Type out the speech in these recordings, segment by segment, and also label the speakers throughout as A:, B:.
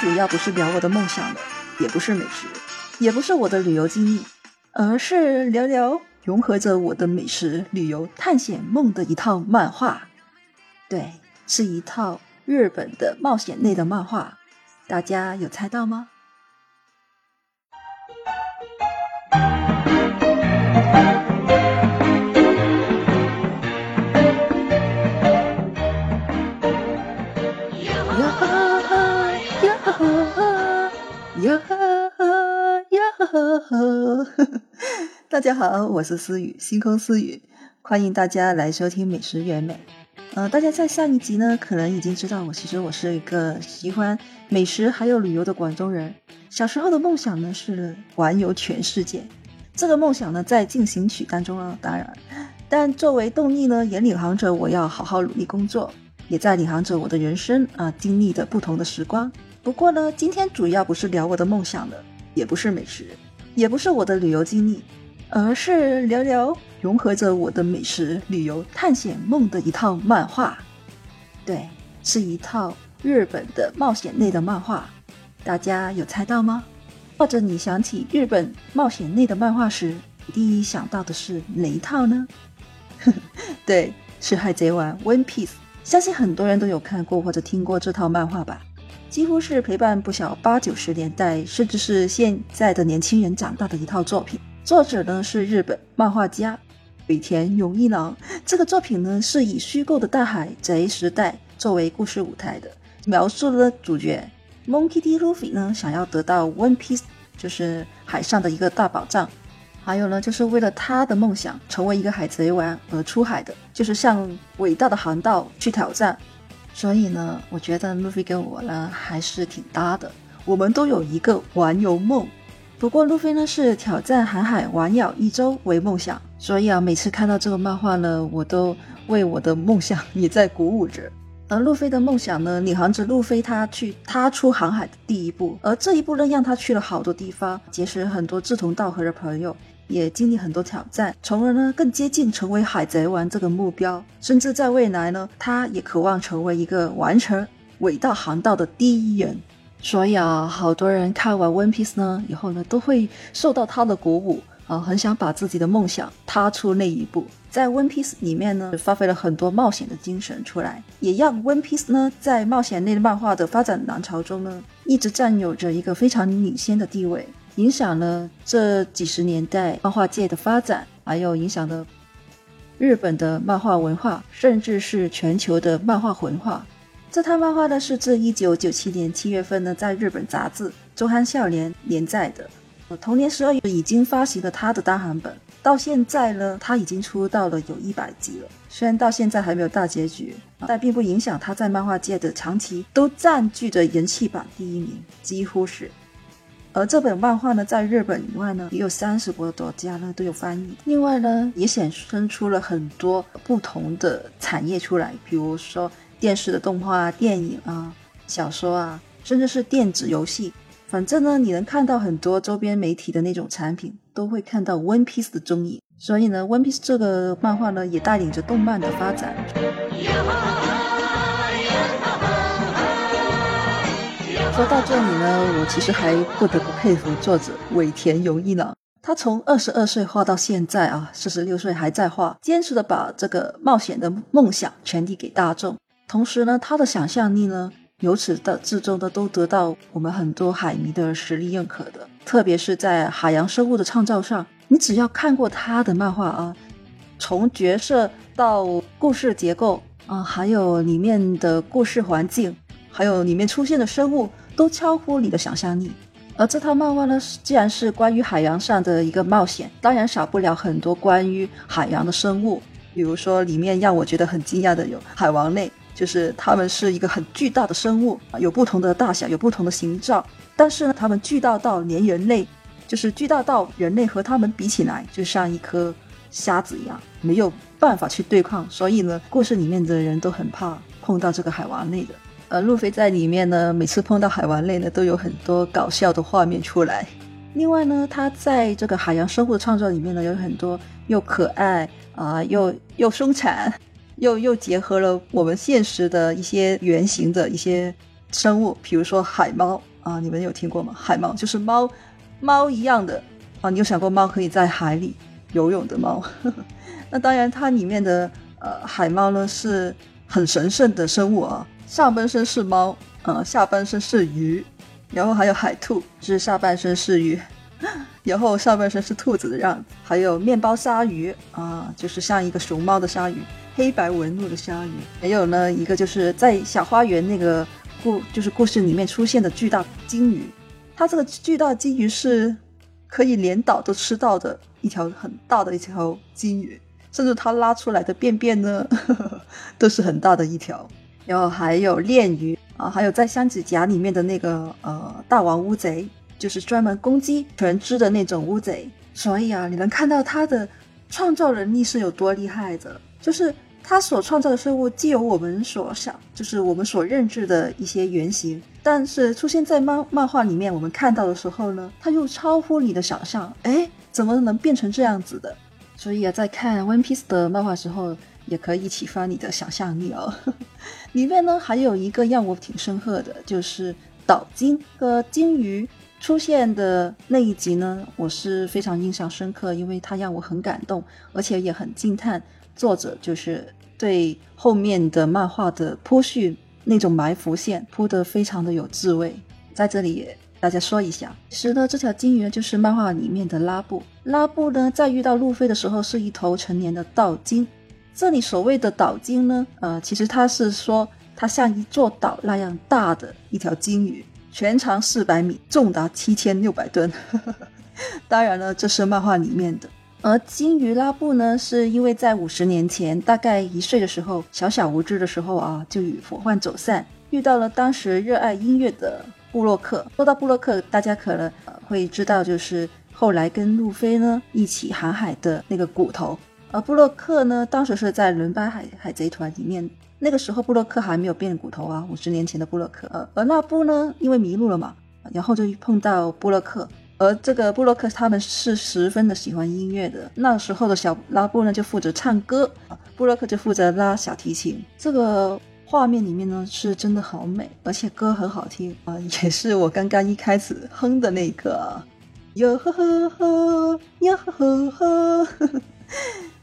A: 主要不是聊我的梦想的，也不是美食，也不是我的旅游经历，而是聊聊融合着我的美食、旅游、探险梦的一套漫画。对，是一套日本的冒险类的漫画。大家有猜到吗？呀哈呀哈！大家好，我是思雨，星空思雨，欢迎大家来收听美食原美。呃，大家在上一集呢，可能已经知道我其实我是一个喜欢美食还有旅游的广东人。小时候的梦想呢是环游全世界，这个梦想呢在进行曲当中啊，当然，但作为动力呢，也领航着我要好好努力工作，也在领航着我的人生啊，经历的不同的时光。不过呢，今天主要不是聊我的梦想的，也不是美食，也不是我的旅游经历，而是聊聊融合着我的美食、旅游、探险梦的一套漫画。对，是一套日本的冒险类的漫画。大家有猜到吗？或者你想起日本冒险类的漫画时，第一想到的是哪一套呢？对，是《海贼王》（One Piece）。相信很多人都有看过或者听过这套漫画吧。几乎是陪伴不小八九十年代，甚至是现在的年轻人长大的一套作品。作者呢是日本漫画家尾田荣一郎。这个作品呢是以虚构的大海贼时代作为故事舞台的，描述了主角 Monkey D. Luffy 呢想要得到 One Piece，就是海上的一个大宝藏。还有呢，就是为了他的梦想成为一个海贼王而出海的，就是向伟大的航道去挑战。所以呢，我觉得路飞跟我呢还是挺搭的。我们都有一个环游梦，不过路飞呢是挑战航海环绕一周为梦想。所以啊，每次看到这个漫画呢，我都为我的梦想也在鼓舞着。而路飞的梦想呢，领航着路飞他去他出航海的第一步，而这一步呢，让他去了好多地方，结识很多志同道合的朋友。也经历很多挑战，从而呢更接近成为海贼王这个目标。甚至在未来呢，他也渴望成为一个完成伟大航道的第一人。所以啊，好多人看完 One Piece 呢以后呢，都会受到他的鼓舞啊，很想把自己的梦想踏出那一步。在 One Piece 里面呢，发挥了很多冒险的精神出来，也让 One Piece 呢在冒险类漫画的发展浪潮中呢，一直占有着一个非常领先的地位。影响了这几十年代漫画界的发展，还有影响了日本的漫画文化，甚至是全球的漫画文化。这套漫画呢是自一九九七年七月份呢在日本杂志《周刊少年》连载的，我同年十二月已经发行了他的单行本，到现在呢他已经出到了有一百集了。虽然到现在还没有大结局，但并不影响他在漫画界的长期都占据着人气榜第一名，几乎是。而这本漫画呢，在日本以外呢，也有三十多国家呢都有翻译。另外呢，也衍生出了很多不同的产业出来，比如说电视的动画、电影啊、小说啊，甚至是电子游戏。反正呢，你能看到很多周边媒体的那种产品，都会看到 One Piece 的踪影。所以呢，One Piece 这个漫画呢，也带领着动漫的发展。说到这里呢，我其实还不得不佩服作者尾田荣一郎。他从二十二岁画到现在啊，四十六岁还在画，坚持的把这个冒险的梦想传递给大众。同时呢，他的想象力呢，由始到至终的都得到我们很多海迷的实力认可的。特别是在海洋生物的创造上，你只要看过他的漫画啊，从角色到故事结构啊，还有里面的故事环境，还有里面出现的生物。都超乎你的想象力，而这套漫画呢，既然是关于海洋上的一个冒险，当然少不了很多关于海洋的生物。比如说，里面让我觉得很惊讶的有海王类，就是它们是一个很巨大的生物，有不同的大小，有不同的形状，但是呢，它们巨大到连人类，就是巨大到人类和它们比起来，就像一颗瞎子一样，没有办法去对抗。所以呢，故事里面的人都很怕碰到这个海王类的。呃，路飞在里面呢，每次碰到海王类呢，都有很多搞笑的画面出来。另外呢，他在这个海洋生物的创造里面呢，有很多又可爱啊，又又生产，又又结合了我们现实的一些原型的一些生物，比如说海猫啊，你们有听过吗？海猫就是猫，猫一样的啊。你有想过猫可以在海里游泳的猫？那当然，它里面的呃海猫呢是很神圣的生物啊，上半身是猫，呃下半身是鱼，然后还有海兔，就是下半身是鱼。然后上半身是兔子的样子，还有面包鲨鱼啊，就是像一个熊猫的鲨鱼，黑白纹路的鲨鱼。还有呢，一个就是在小花园那个故，就是故事里面出现的巨大金鱼。它这个巨大金鱼是可以连岛都吃到的一条很大的一条金鱼，甚至它拉出来的便便呢，呵 呵都是很大的一条。然后还有链鱼啊，还有在箱子甲里面的那个呃大王乌贼。就是专门攻击全知的那种乌贼，所以啊，你能看到他的创造能力是有多厉害的。就是他所创造的生物，既有我们所想，就是我们所认知的一些原型，但是出现在漫漫画里面，我们看到的时候呢，它又超乎你的想象。哎，怎么能变成这样子的？所以啊，在看 One Piece 的漫画时候，也可以启发你的想象力哦。里面呢，还有一个让我挺深刻的，就是岛鲸和鲸鱼。出现的那一集呢，我是非常印象深刻，因为它让我很感动，而且也很惊叹。作者就是对后面的漫画的铺叙那种埋伏线铺得非常的有智慧。在这里大家说一下，其实呢，这条鲸鱼就是漫画里面的拉布。拉布呢，在遇到路飞的时候是一头成年的岛鲸。这里所谓的岛鲸呢，呃，其实它是说它像一座岛那样大的一条鲸鱼。全长四百米，重达七千六百吨。当然了，这是漫画里面的。而鲸鱼拉布呢，是因为在五十年前，大概一岁的时候，小小无知的时候啊，就与伙伴走散，遇到了当时热爱音乐的布洛克。说到布洛克，大家可能会知道，就是后来跟路飞呢一起航海的那个骨头。而布洛克呢，当时是在伦巴海海贼团里面。那个时候布洛克还没有变骨头啊，五十年前的布洛克。呃，而那布呢，因为迷路了嘛，然后就碰到布洛克。而这个布洛克他们是十分的喜欢音乐的。那时候的小拉布呢，就负责唱歌，布洛克就负责拉小提琴。这个画面里面呢，是真的好美，而且歌很好听啊，也是我刚刚一开始哼的那个。哟呵呵呵，哟呵呵呵。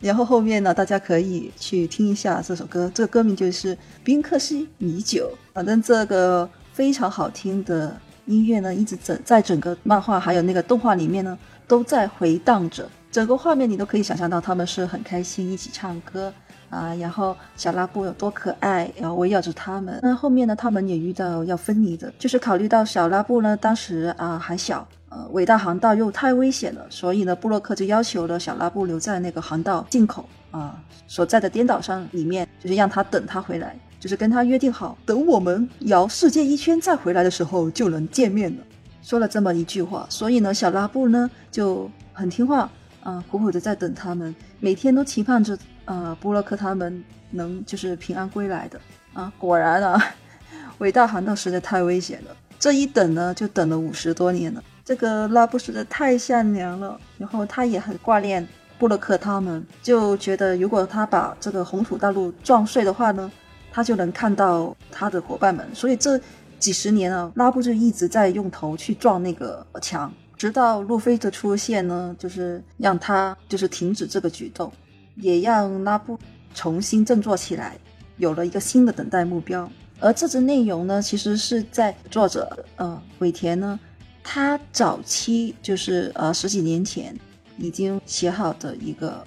A: 然后后面呢，大家可以去听一下这首歌，这个歌名就是《宾克西米酒》。反正这个非常好听的音乐呢，一直整在整个漫画还有那个动画里面呢，都在回荡着。整个画面你都可以想象到他们是很开心一起唱歌啊，然后小拉布有多可爱，然后围绕着他们。那后面呢，他们也遇到要分离的，就是考虑到小拉布呢当时啊还小。呃，伟大航道又太危险了，所以呢，布洛克就要求了小拉布留在那个航道进口啊所在的颠倒上里面，就是让他等他回来，就是跟他约定好，等我们摇世界一圈再回来的时候就能见面了。说了这么一句话，所以呢，小拉布呢就很听话啊，苦苦的在等他们，每天都期盼着啊，布洛克他们能就是平安归来的啊。果然啊，伟大航道实在太危险了，这一等呢，就等了五十多年了。这个拉布实在太善良了，然后他也很挂念布洛克他们，就觉得如果他把这个红土大陆撞碎的话呢，他就能看到他的伙伴们。所以这几十年啊，拉布就一直在用头去撞那个墙，直到路飞的出现呢，就是让他就是停止这个举动，也让拉布重新振作起来，有了一个新的等待目标。而这支内容呢，其实是在作者呃尾田呢。他早期就是呃十几年前已经写好的一个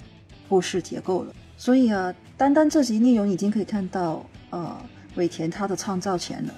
A: 故事结构了，所以啊，单单这集内容已经可以看到呃尾田他的创造潜能，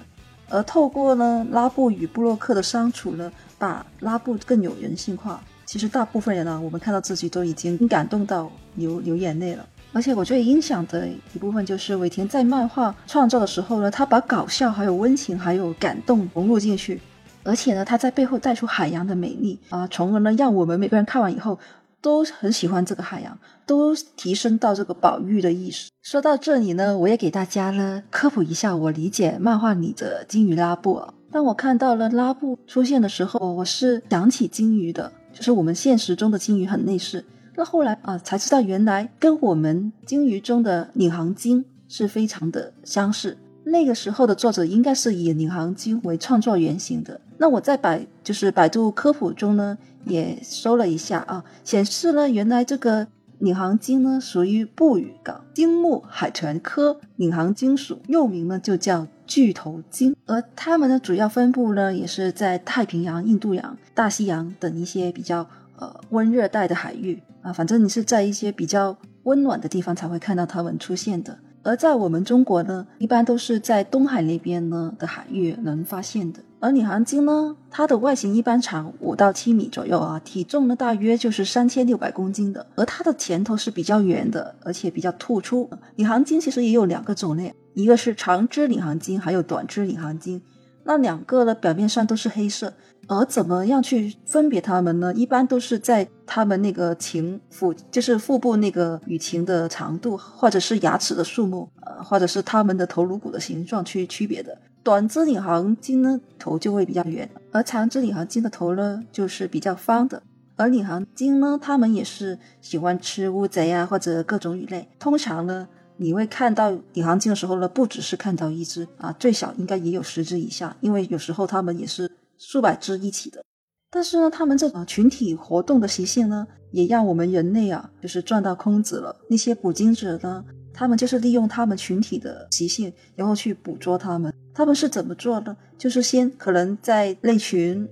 A: 而透过呢拉布与布洛克的相处呢，把拉布更有人性化。其实大部分人呢，我们看到自己都已经感动到流流眼泪了。而且我最影响的一部分就是尾田在漫画创造的时候呢，他把搞笑、还有温情、还有感动融入进去。而且呢，它在背后带出海洋的美丽啊，从而呢，让我们每个人看完以后都很喜欢这个海洋，都提升到这个保育的意识。说到这里呢，我也给大家呢科普一下我理解漫画里的金鱼拉布。当我看到了拉布出现的时候，我是想起金鱼的，就是我们现实中的金鱼很类似。那后来啊，才知道原来跟我们金鱼中的领航鲸是非常的相似。那个时候的作者应该是以领航鲸为创作原型的。那我在百就是百度科普中呢，也搜了一下啊，显示了原来这个领航鲸呢属于布语港鲸目海豚科领航鲸属，又名呢就叫巨头鲸，而它们的主要分布呢也是在太平洋、印度洋、大西洋等一些比较呃温热带的海域啊，反正你是在一些比较温暖的地方才会看到它们出现的。而在我们中国呢，一般都是在东海那边呢的海域能发现的。而领航鲸呢，它的外形一般长五到七米左右啊，体重呢大约就是三千六百公斤的。而它的前头是比较圆的，而且比较突出。领航鲸其实也有两个种类，一个是长肢领航鲸，还有短肢领航鲸。那两个呢，表面上都是黑色。而怎么样去分别它们呢？一般都是在它们那个禽腹，就是腹部那个羽禽的长度，或者是牙齿的数目，呃，或者是它们的头颅骨的形状去区别的。短肢领航鲸呢，头就会比较圆，而长肢领航鲸的头呢，就是比较方的。而领航鲸呢，它们也是喜欢吃乌贼啊，或者各种鱼类。通常呢，你会看到领航鲸的时候呢，不只是看到一只啊，最少应该也有十只以下，因为有时候它们也是。数百只一起的，但是呢，他们这种群体活动的习性呢，也让我们人类啊，就是赚到空子了。那些捕鲸者呢，他们就是利用他们群体的习性，然后去捕捉他们。他们是怎么做呢？就是先可能在那群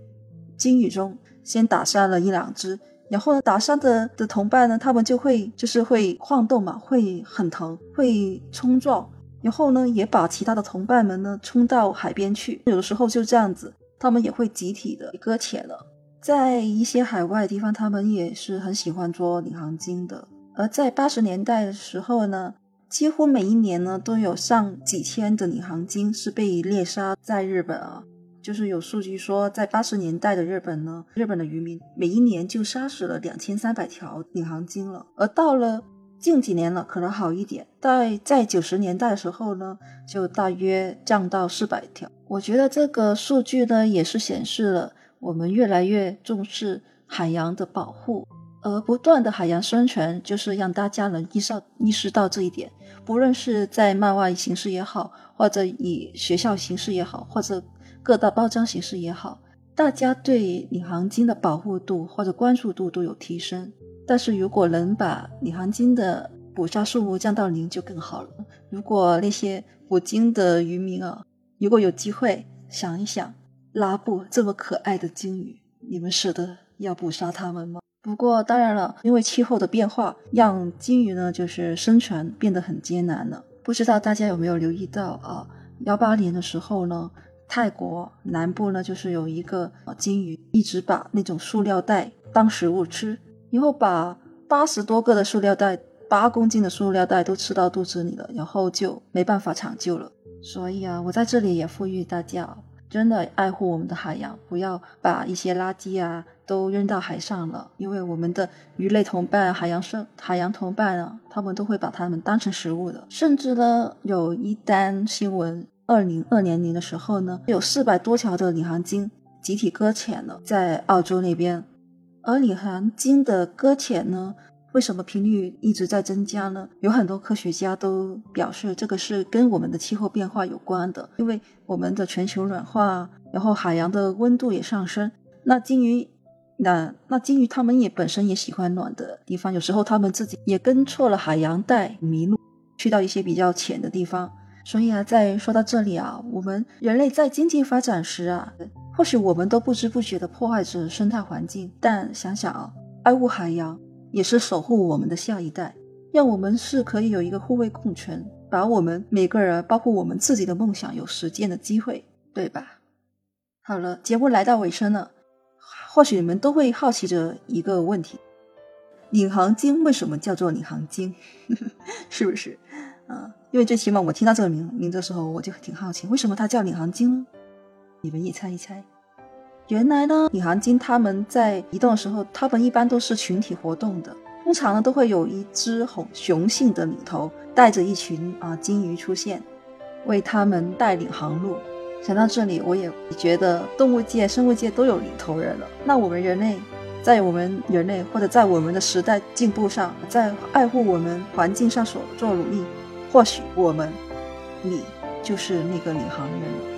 A: 鲸鱼中先打伤了一两只，然后呢，打伤的的同伴呢，他们就会就是会晃动嘛，会很疼，会冲撞，然后呢，也把其他的同伴们呢冲到海边去。有的时候就这样子。他们也会集体的搁浅了，在一些海外的地方，他们也是很喜欢捉领航鲸的。而在八十年代的时候呢，几乎每一年呢都有上几千的领航鲸是被猎杀在日本啊。就是有数据说，在八十年代的日本呢，日本的渔民每一年就杀死了两千三百条领航鲸了。而到了近几年了，可能好一点，在在九十年代的时候呢，就大约降到四百条。我觉得这个数据呢，也是显示了我们越来越重视海洋的保护，而不断的海洋宣传就是让大家能意识意识到这一点。不论是在漫画形式也好，或者以学校形式也好，或者各大包装形式也好，大家对领航鲸的保护度或者关注度都有提升。但是如果能把领航鲸的捕杀数目降到零就更好了。如果那些捕鲸的渔民啊，如果有机会想一想，拉布这么可爱的鲸鱼，你们舍得要捕杀它们吗？不过当然了，因为气候的变化，让鲸鱼呢就是生存变得很艰难了。不知道大家有没有留意到啊？幺八年的时候呢，泰国南部呢就是有一个鲸鱼一直把那种塑料袋当食物吃，然后把八十多个的塑料袋，八公斤的塑料袋都吃到肚子里了，然后就没办法抢救了。所以啊，我在这里也呼吁大家，真的爱护我们的海洋，不要把一些垃圾啊都扔到海上了。因为我们的鱼类同伴、海洋生、海洋同伴啊，他们都会把它们当成食物的。甚至呢，有一单新闻，二零二年年的时候呢，有四百多条的领航鲸集体搁浅了，在澳洲那边。而领航鲸的搁浅呢？为什么频率一直在增加呢？有很多科学家都表示，这个是跟我们的气候变化有关的。因为我们的全球暖化，然后海洋的温度也上升。那鲸鱼，那那鲸鱼它们也本身也喜欢暖的地方。有时候它们自己也跟错了海洋带迷路，去到一些比较浅的地方。所以啊，在说到这里啊，我们人类在经济发展时啊，或许我们都不知不觉地破坏着生态环境。但想想啊，爱护海洋。也是守护我们的下一代，让我们是可以有一个互惠共存，把我们每个人，包括我们自己的梦想有实践的机会，对吧？好了，节目来到尾声了，或许你们都会好奇着一个问题：领航鲸为什么叫做领航鲸？是不是？啊，因为最起码我听到这个名名字的时候，我就挺好奇，为什么它叫领航鲸呢？你们也猜一猜。原来呢，领航鲸它们在移动的时候，它们一般都是群体活动的。通常呢，都会有一只雄雄性的领头，带着一群啊鲸鱼出现，为它们带领航路。想到这里，我也觉得动物界、生物界都有领头人了。那我们人类，在我们人类或者在我们的时代进步上，在爱护我们环境上所做努力，或许我们，你就是那个领航员了。